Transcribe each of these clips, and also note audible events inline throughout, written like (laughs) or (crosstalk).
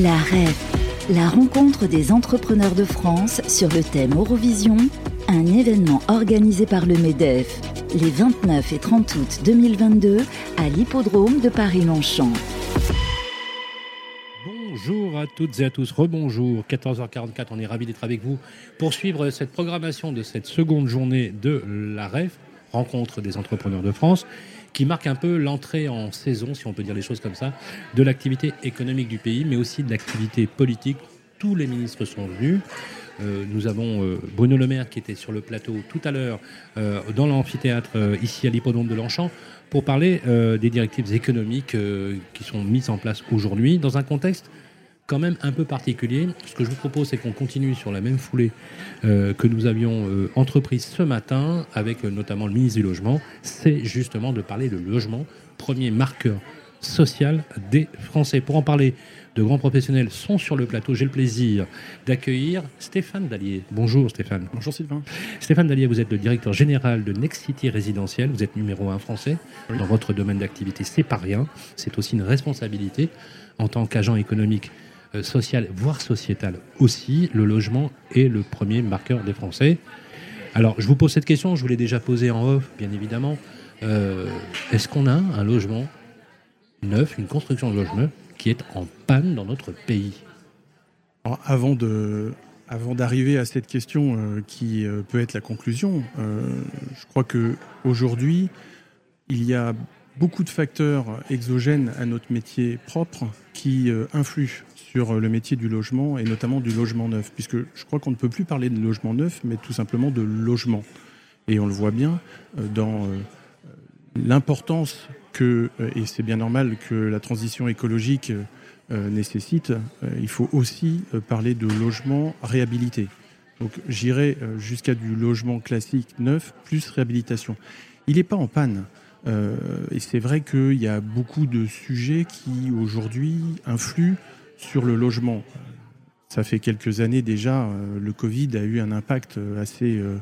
La REF, la rencontre des entrepreneurs de France sur le thème Eurovision, un événement organisé par le MEDEF les 29 et 30 août 2022 à l'hippodrome de Paris-Longchamp. Bonjour à toutes et à tous, rebonjour, 14h44, on est ravis d'être avec vous pour suivre cette programmation de cette seconde journée de la REF, rencontre des entrepreneurs de France, qui marque un peu l'entrée en saison, si on peut dire les choses comme ça, de l'activité économique du pays, mais aussi de l'activité politique. Tous les ministres sont venus. Euh, nous avons euh, Bruno Le Maire qui était sur le plateau tout à l'heure euh, dans l'amphithéâtre ici à l'hippodrome de Longchamp pour parler des directives économiques qui sont mises en place aujourd'hui dans un contexte quand même un peu particulier. Ce que je vous propose, c'est qu'on continue sur la même foulée euh, que nous avions euh, entreprise ce matin avec euh, notamment le ministre du Logement. C'est justement de parler de logement, premier marqueur social des Français. Pour en parler, de grands professionnels sont sur le plateau. J'ai le plaisir d'accueillir Stéphane Dallier. Bonjour Stéphane. Bonjour Sylvain. Stéphane Dallier, vous êtes le directeur général de Next City Résidentiel. Vous êtes numéro un français dans votre domaine d'activité. C'est pas rien. C'est aussi une responsabilité en tant qu'agent économique euh, social, voire sociétal aussi, le logement est le premier marqueur des Français. Alors, je vous pose cette question, je vous l'ai déjà posée en off, bien évidemment. Euh, est-ce qu'on a un logement neuf, une construction de logement qui est en panne dans notre pays? Avant d'arriver à cette question euh, qui peut être la conclusion, je crois que aujourd'hui, il y a beaucoup de facteurs exogènes à notre métier propre qui influent sur le métier du logement et notamment du logement neuf, puisque je crois qu'on ne peut plus parler de logement neuf, mais tout simplement de logement. Et on le voit bien euh, dans euh, l'importance que, euh, et c'est bien normal que la transition écologique nécessite, il faut aussi parler de logement réhabilité. Donc j'irai jusqu'à du logement classique neuf plus réhabilitation. Il n'est pas en panne. et c'est vrai qu'il y a beaucoup de sujets qui aujourd'hui influent sur le logement, ça fait quelques années déjà, euh, le Covid a eu un impact euh, assez euh,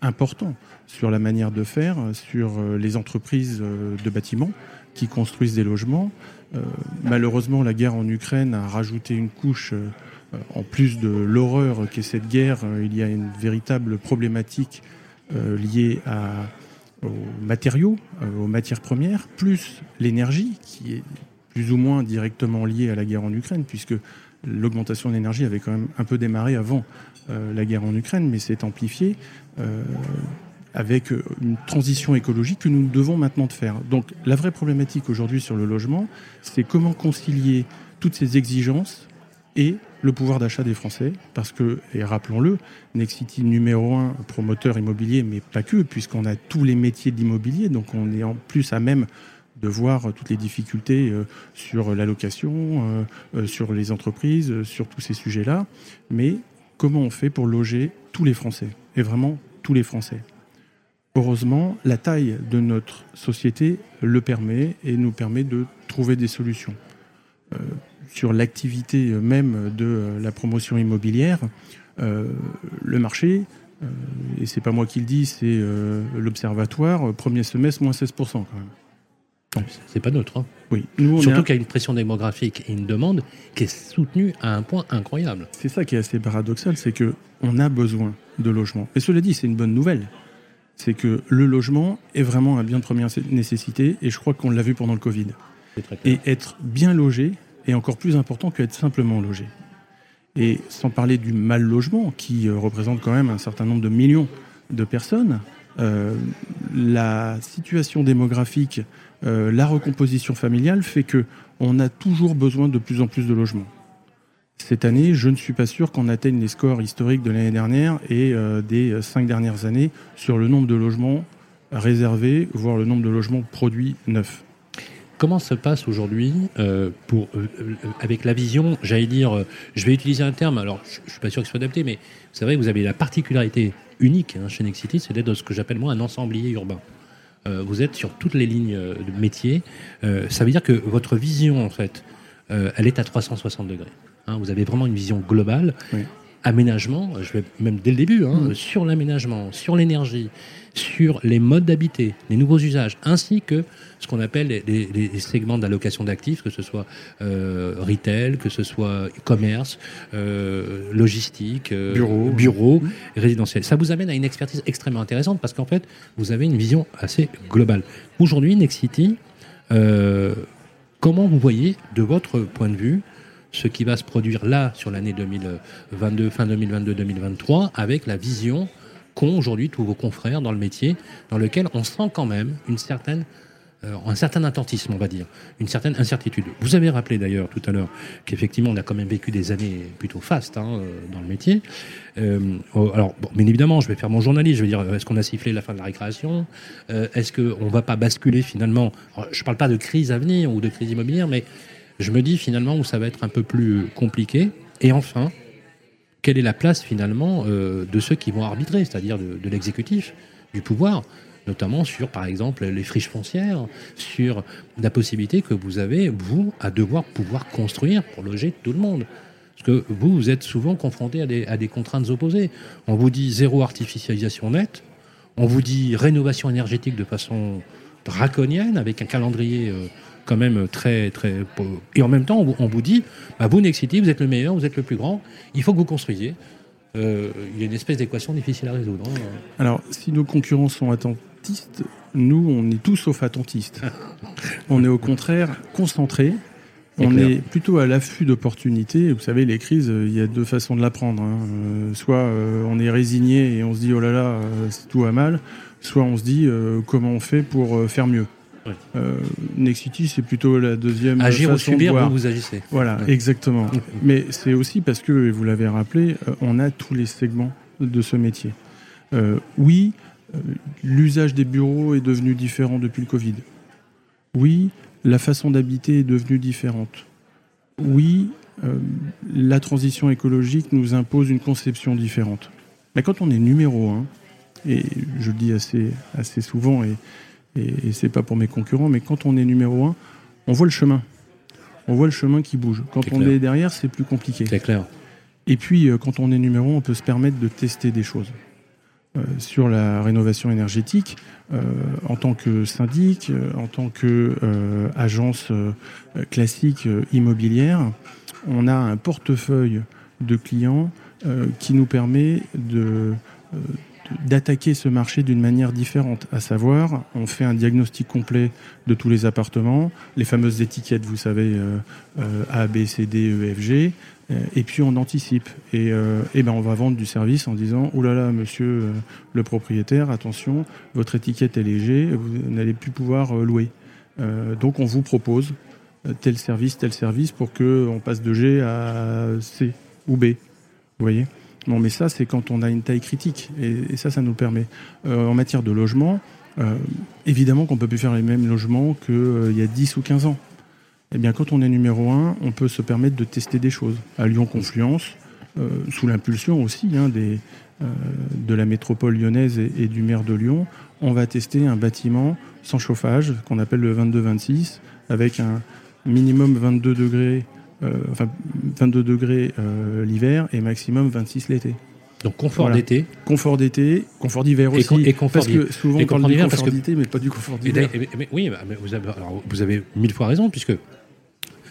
important sur la manière de faire, sur les entreprises de bâtiments qui construisent des logements. Malheureusement, la guerre en Ukraine a rajouté une couche, en plus de l'horreur qu'est cette guerre, il y a une véritable problématique liée aux matériaux, aux matières premières, plus l'énergie qui est plus ou moins directement lié à la guerre en Ukraine, puisque l'augmentation de l'énergie avait quand même un peu démarré avant euh, la guerre en Ukraine, mais s'est amplifié euh, avec une transition écologique que nous devons maintenant de faire. Donc la vraie problématique aujourd'hui sur le logement, c'est comment concilier toutes ces exigences et le pouvoir d'achat des Français, parce que, et rappelons-le, Nexity numéro un promoteur immobilier, mais pas que, puisqu'on a tous les métiers de l'immobilier, donc on est en plus à même de voir toutes les difficultés euh, sur l'allocation, euh, euh, sur les entreprises, sur tous ces sujets-là. Mais comment on fait pour loger tous les Français Et vraiment tous les Français? Heureusement, la taille de notre société le permet et nous permet de trouver des solutions. sur l'activité même de la promotion immobilière, le marché, et c'est pas moi qui le dis, c'est l'observatoire, premier semestre, moins 16% quand même. C'est pas neutre. Hein. Oui. Surtout qu'il y a une pression démographique et une demande qui est soutenue à un point incroyable. C'est ça qui est assez paradoxal, c'est que on a besoin de logement. Et cela dit, c'est une bonne nouvelle. C'est que le logement est vraiment un bien de première nécessité, et je crois qu'on l'a vu pendant le Covid. Et être bien logé est encore plus important qu'être simplement logé. Et sans parler du mal logement, qui euh, représente quand même un certain nombre de millions de personnes, la situation démographique, euh, la recomposition familiale fait que on a toujours besoin de plus en plus de logements. Cette année, je ne suis pas sûr qu'on atteigne les scores historiques de l'année dernière et euh, des cinq dernières années sur le nombre de logements réservés, voire le nombre de logements produits neufs. Comment se passe aujourd'hui pour avec la vision, j'allais dire, je vais utiliser un terme, alors je, ne suis pas sûr qu'il soit adapté, mais c'est vrai que vous avez la particularité unique hein, chez Nexity, c'est d'être ce que j'appelle moi un ensemblier urbain. Euh, vous êtes sur toutes les lignes de métier. Euh, ça veut dire que votre vision, en fait, euh, elle est à 360 degrés. Hein. vous avez vraiment une vision globale. Aménagement, je vais même dès le début, hein, sur l'aménagement, sur l'énergie, sur les modes d'habiter, les nouveaux usages, ainsi que ce qu'on appelle les, segments d'allocation d'actifs, que ce soit euh, retail, que ce soit commerce, euh, logistique, euh, bureau, bureau résidentiel. Ça vous amène à une expertise extrêmement intéressante parce qu'en fait, vous avez une vision assez globale. Aujourd'hui, Nexity, comment vous voyez, de votre point de vue, ce qui va se produire là sur l'année 2022, fin 2022-2023, avec la vision qu'ont aujourd'hui tous vos confrères dans le métier, dans lequel on sent quand même une certaine euh, un certain attentisme, on va dire, une certaine incertitude. Vous avez rappelé d'ailleurs tout à l'heure qu'effectivement on a quand même vécu des années plutôt fastes hein, euh, dans le métier. Euh, oh, alors, bien évidemment, je vais faire mon journaliste. Je vais dire, est-ce qu'on a sifflé la fin de la récréation Est-ce qu'on ne va pas basculer finalement Je ne parle pas de crise à venir ou de crise immobilière, mais je me dis finalement où ça va être un peu plus compliqué. Et enfin, quelle est la place finalement de ceux qui vont arbitrer, c'est-à-dire de, l'exécutif, du pouvoir notamment sur, par exemple, les friches foncières, sur la possibilité que vous avez, vous, à devoir pouvoir construire pour loger tout le monde? Parce que vous, vous êtes souvent confronté à des, à des contraintes opposées. On vous dit zéro artificialisation nette, on vous dit rénovation énergétique de façon draconienne, avec un calendrier euh, quand même très, très. Et en même temps, on vous, dit bah, vous, Nexity, vous êtes le meilleur, vous êtes le plus grand, il faut que vous construisiez. Euh, il y a une espèce d'équation difficile à résoudre. Hein. Alors, si nos concurrents sont attendus nous, on est tous sauf attentistes. (laughs) on est au contraire concentrés. On est plutôt à l'affût d'opportunités. Vous savez, les crises, il y a deux façons de l'apprendre. Hein. Euh, soit euh, on est résigné et on se dit oh là là, euh, tout va mal. Soit on se dit comment on fait pour faire mieux. Nexity, c'est plutôt la deuxième. Agir ou subir, vous, vous agissez. Voilà, exactement. Mais c'est aussi parce que, vous l'avez rappelé, on a tous les segments de ce métier. oui, euh, l'usage des bureaux est devenu différent depuis le Covid. Oui, la façon d'habiter est devenue différente. Oui, euh, la transition écologique nous impose une conception différente. Mais quand on est numéro un, et je le dis assez, assez souvent, et, et, c'est pas pour mes concurrents, mais quand on est numéro un, on voit le chemin. On voit le chemin qui bouge. Quand on est derrière, c'est plus compliqué. C'est clair. Et puis, euh, quand on est numéro un, on peut se permettre de tester des choses. Euh, sur la rénovation énergétique euh, en tant que syndic, euh, en tant qu'agence classique immobilière. On a un portefeuille de clients qui nous permet de d'attaquer ce marché d'une manière différente, à savoir, on fait un diagnostic complet de tous les appartements, les fameuses étiquettes, vous savez, A, B, C, D, E, F, G, euh, et puis on anticipe. Et, euh, ben on va vendre du service en disant Oh là là, monsieur euh, le propriétaire, attention, votre étiquette est léger, vous n'allez plus pouvoir louer. donc on vous propose tel service, tel service pour qu'on passe de G à C ou B. Vous voyez? Bon, mais ça, c'est quand on a une taille critique. Et, ça, ça nous permet. en matière de logement, évidemment qu'on ne peut plus faire les mêmes logements qu'il y a 10 ou 15 ans eh bien, quand on est numéro un, on peut se permettre de tester des choses. À Lyon Confluence, euh, sous l'impulsion aussi hein, euh, de la métropole lyonnaise et, du maire de Lyon, on va tester un bâtiment sans chauffage, qu'on appelle le 22-26, avec un minimum 22 degrés, euh, enfin 22 degrés l'hiver et maximum 26 l'été. Donc confort d'été. Confort d'été, confort d'hiver aussi. Et, confort parce que souvent on parle confort d'été, mais pas du confort d'hiver. oui, mais vous avez, vous avez mille fois raison, puisque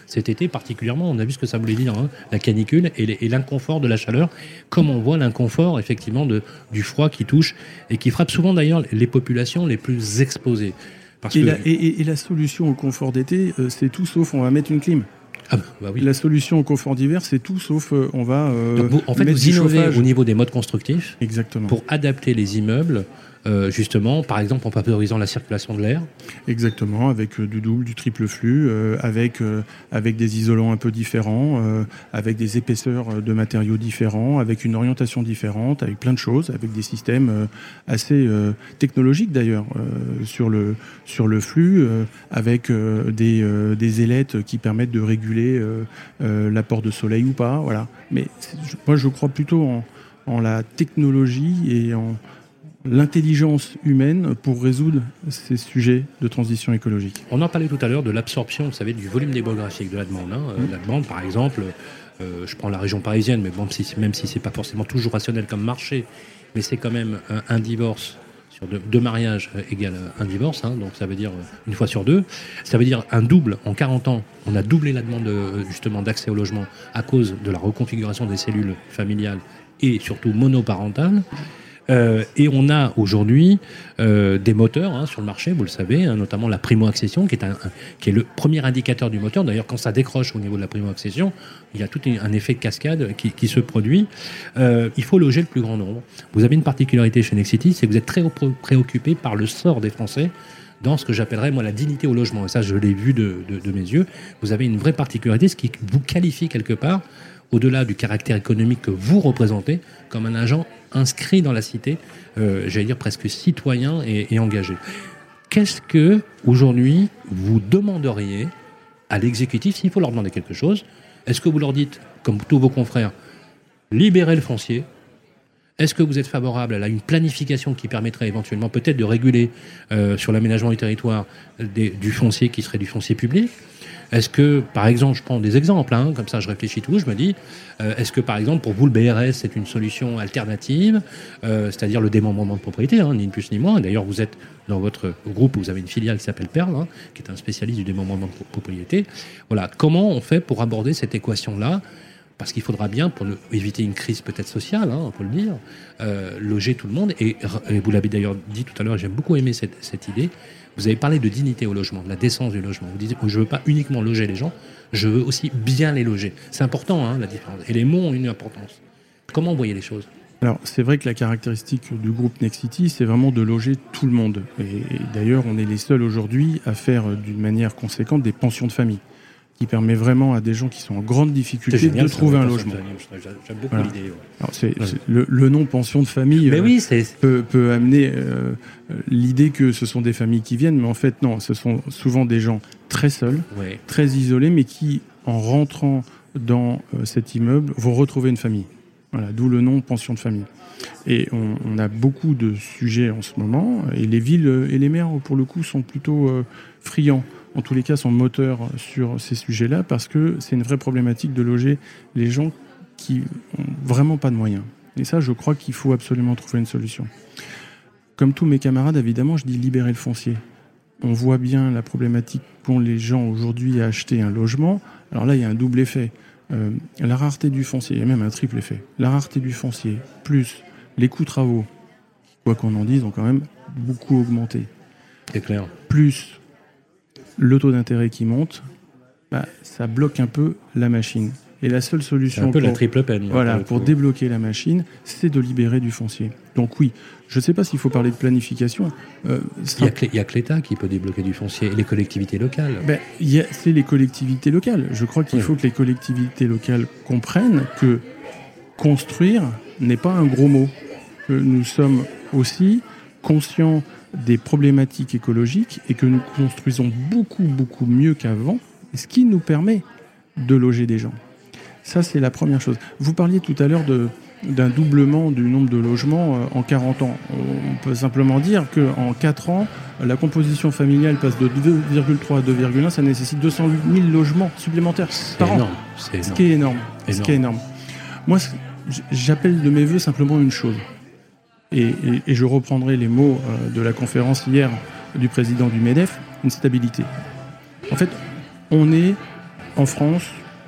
cet été particulièrement, on a vu ce que ça voulait dire, hein, la canicule et l'inconfort de la chaleur, comme on voit l'inconfort effectivement de, du froid qui touche et qui frappe souvent d'ailleurs les populations les plus exposées. Parce et, la, et, la, solution au confort d'été, euh, c'est tout sauf on va mettre une clim. Ah bah, oui. La solution au confort d'hiver, c'est tout sauf euh, on va. Euh, en fait, vous innovez au niveau des modes constructifs Exactement. pour adapter les immeubles euh, justement, par exemple en favorisant la circulation de l'air Exactement, avec euh, du double, du triple flux, euh, avec, des isolants un peu différents, avec des épaisseurs de matériaux différents, avec une orientation différente, avec plein de choses, avec des systèmes assez technologiques d'ailleurs sur, le, flux, avec des, ailettes qui permettent de réguler l'apport de soleil ou pas. Mais moi je crois plutôt en la technologie et en l'intelligence humaine pour résoudre ces sujets de transition écologique. On en parlait tout à l'heure de l'absorption, vous savez, du volume démographique de la demande. Hein. Euh, la demande, par exemple, euh, je prends la région parisienne, mais bon, même si pas forcément toujours rationnel comme marché, mais c'est quand même un, divorce sur deux, mariages égale un divorce, hein. donc ça veut dire une fois sur deux. Ça veut dire un double en 40 ans. On a doublé la demande justement d'accès au logement à cause de la reconfiguration des cellules familiales et surtout monoparentales. Euh, et on a aujourd'hui euh, des moteurs hein, sur le marché, vous le savez, hein, notamment la primo-accession, qui, est qui est le premier indicateur du moteur. D'ailleurs, quand ça décroche au niveau de la primo-accession, il y a tout un effet de cascade qui, qui se produit. Euh, il faut loger le plus grand nombre. Vous avez une particularité chez Nexity, c'est que vous êtes très préoccupé par le sort des Français dans ce que j'appellerais moi la dignité au logement. Et ça, je l'ai vu de, de, de, mes yeux. Vous avez une vraie particularité, ce qui vous qualifie quelque part au-delà du caractère économique que vous représentez, comme un agent inscrit dans la cité, euh, j'allais dire presque citoyen et, engagé. Qu'est-ce que, aujourd'hui, vous demanderiez à l'exécutif s'il faut leur demander quelque chose? Est-ce que vous leur dites, comme tous vos confrères, libérez le foncier est-ce que vous êtes favorable à une planification qui permettrait éventuellement peut-être de réguler euh, sur l'aménagement du territoire du foncier qui serait du foncier public? Est-ce que, par exemple, je prends des exemples, hein, comme ça je réfléchis tout, je me dis, euh, est-ce que, par exemple, pour vous, le BRS, c'est une solution alternative, euh, c'est-à-dire le démembrement de propriété, hein, ni plus ni moins. D'ailleurs, vous êtes dans votre groupe, vous avez une filiale qui s'appelle Perle, hein, qui est un spécialiste du démembrement de propriété. Voilà, comment on fait pour aborder cette équation-là parce qu'il faudra bien, pour éviter une crise peut-être sociale, on peut le dire, euh, loger tout le monde. Et, vous l'avez d'ailleurs dit tout à l'heure, j'aime beaucoup aimé cette, idée, vous avez parlé de dignité au logement, de la décence du logement. Vous dites, je ne veux pas uniquement loger les gens, je veux aussi bien les loger. C'est important, hein, la différence. Et les mots ont une importance. Comment vous voyez les choses? Alors, c'est vrai que la caractéristique du groupe Nexity, c'est vraiment de loger tout le monde. et d'ailleurs, on est les seuls aujourd'hui à faire euh, d'une manière conséquente des pensions de famille qui permet vraiment à des gens qui sont en grande difficulté de trouver un logement. J'aime beaucoup l'idée. Le, nom pension de famille euh, peut, amener euh, l'idée que ce sont des familles qui viennent, mais en fait non, ce sont souvent des gens très seuls, très isolés, mais qui, en rentrant dans euh, cet immeuble, vont retrouver une famille. Voilà, d'où le nom pension de famille. Et on, on, a beaucoup de sujets en ce moment, et les villes et les maires, pour le coup, sont plutôt friands en tous les cas, sont moteurs sur ces sujets-là parce que c'est une vraie problématique de loger les gens qui ont vraiment pas de moyens. Et ça, je crois qu'il faut absolument trouver une solution. Comme tous mes camarades, évidemment, je dis libérer le foncier. On voit bien la problématique qu'ont les gens aujourd'hui à acheter un logement. Alors là, il y a un double effet. Euh, la rareté du foncier, il y a même un triple effet. La rareté du foncier, plus les coûts travaux, quoi qu'on en dise, ont quand même beaucoup augmenté. C'est clair. Plus le taux d'intérêt qui monte, bah, ça bloque un peu la machine. Et la seule solution un peu pour, la triple peine, voilà, pour débloquer la machine, c'est de libérer du foncier. Donc oui, je ne sais pas s'il faut parler de planification. Euh, il n'y a, que l'État qui peut débloquer du foncier et les collectivités locales. Ben, c'est les collectivités locales. Je crois qu'il faut que les collectivités locales comprennent que construire n'est pas un gros mot. Que nous sommes aussi conscients des problématiques écologiques et que nous construisons beaucoup, beaucoup mieux qu'avant, ce qui nous permet de loger des gens. Ça, c'est la première chose. Vous parliez tout à l'heure d'un doublement du nombre de logements euh, en 40 ans. On peut simplement dire qu'en 4 ans, la composition familiale passe de 2,3 à 2,1, ça nécessite 208 000 logements supplémentaires par an. Ce qui est énorme. Ce qui est énorme. Moi, j'appelle de mes voeux simplement une chose et, je reprendrai les mots euh, de la conférence hier du président du MEDEF, une stabilité. En fait, on est en France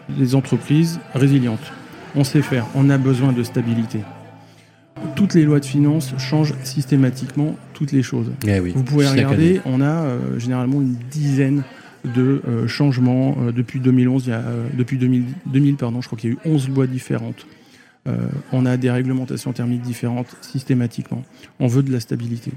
des entreprises résilientes. On sait faire, on a besoin de stabilité. Toutes les lois de finances changent systématiquement toutes les choses. Eh Vous pouvez regarder, on a euh, généralement une dizaine de euh, changements depuis 2011. Il y a, depuis 2000, 2000, pardon, je crois qu'il y a eu 11 lois différentes. Euh, on a des réglementations thermiques différentes systématiquement. On veut de la stabilité.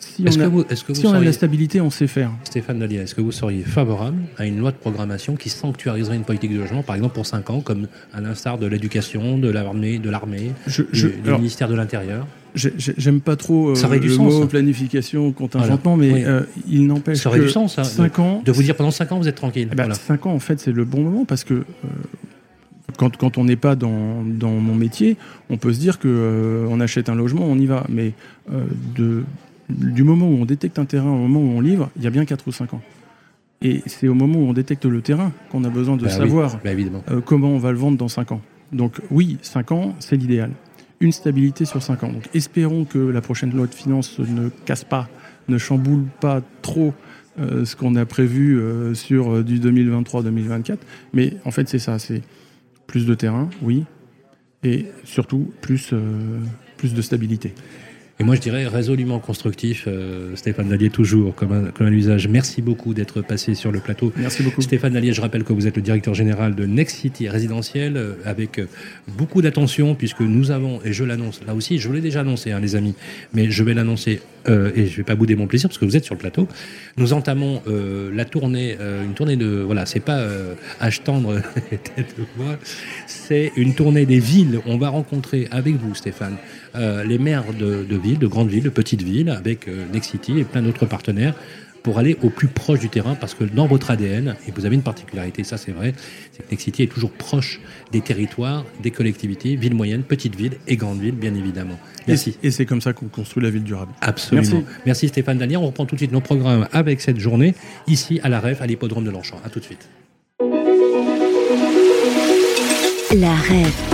si on, a, de la stabilité, on sait faire. Stéphane Dallier, est-ce que vous seriez favorable à une loi de programmation qui sanctuariserait une politique de logement, par exemple pour 5 ans, comme à l'instar de l'éducation, de l'armée, de l'armée, du, ministère de l'Intérieur? J'aime pas trop euh, le mot planification, contingentement, mais euh, il n'empêche que du sens, 5 ans, de vous dire pendant 5 ans vous êtes tranquille. 5 ans, en fait, c'est le bon moment parce que quand, quand on n'est pas dans, dans, mon métier, on peut se dire que on achète un logement, on y va. Mais de, du moment où on détecte un terrain au moment où on livre, il y a bien 4 ou 5 ans. Et c'est au moment où on détecte le terrain qu'on a besoin de bah savoir bah comment on va le vendre dans 5 ans. Donc oui, 5 ans, c'est l'idéal. Une stabilité sur 5 ans. Donc espérons que la prochaine loi de finances ne casse pas, ne chamboule pas trop euh, ce qu'on a prévu euh, sur euh, du 2023-2024. Mais en fait, c'est ça, c'est plus de terrain, oui, et surtout plus, plus de stabilité. Et moi, je dirais résolument constructif, euh, Stéphane Dallier, toujours comme un, comme un usage. Merci beaucoup d'être passé sur le plateau. Merci beaucoup. Stéphane Dallier, je rappelle que vous êtes le directeur général de Next City résidentiel, euh, avec euh, beaucoup d'attention, puisque nous avons, et je l'annonce là aussi, je l'ai déjà annoncé, hein, les amis, mais je vais l'annoncer, et je vais pas bouder mon plaisir, parce que vous êtes sur le plateau. Nous entamons la tournée, une tournée de, voilà, c'est pas âge tendre, (laughs) c'est une tournée des villes. On va rencontrer avec vous, Stéphane, les maires de, de de grandes villes, de petites villes, avec euh, Nexity et plein d'autres partenaires pour aller au plus proche du terrain, parce que dans votre ADN, et vous avez une particularité, ça c'est vrai, c'est que Nexity est toujours proche des territoires, des collectivités, villes moyennes, petites villes et grandes villes, bien évidemment. Merci. Et c'est comme ça qu'on construit la ville durable. Absolument. Merci, Stéphane Daniel. On reprend tout de suite nos programmes avec cette journée, ici à la REF, à l'hippodrome de Longchamp. A tout de suite. La REF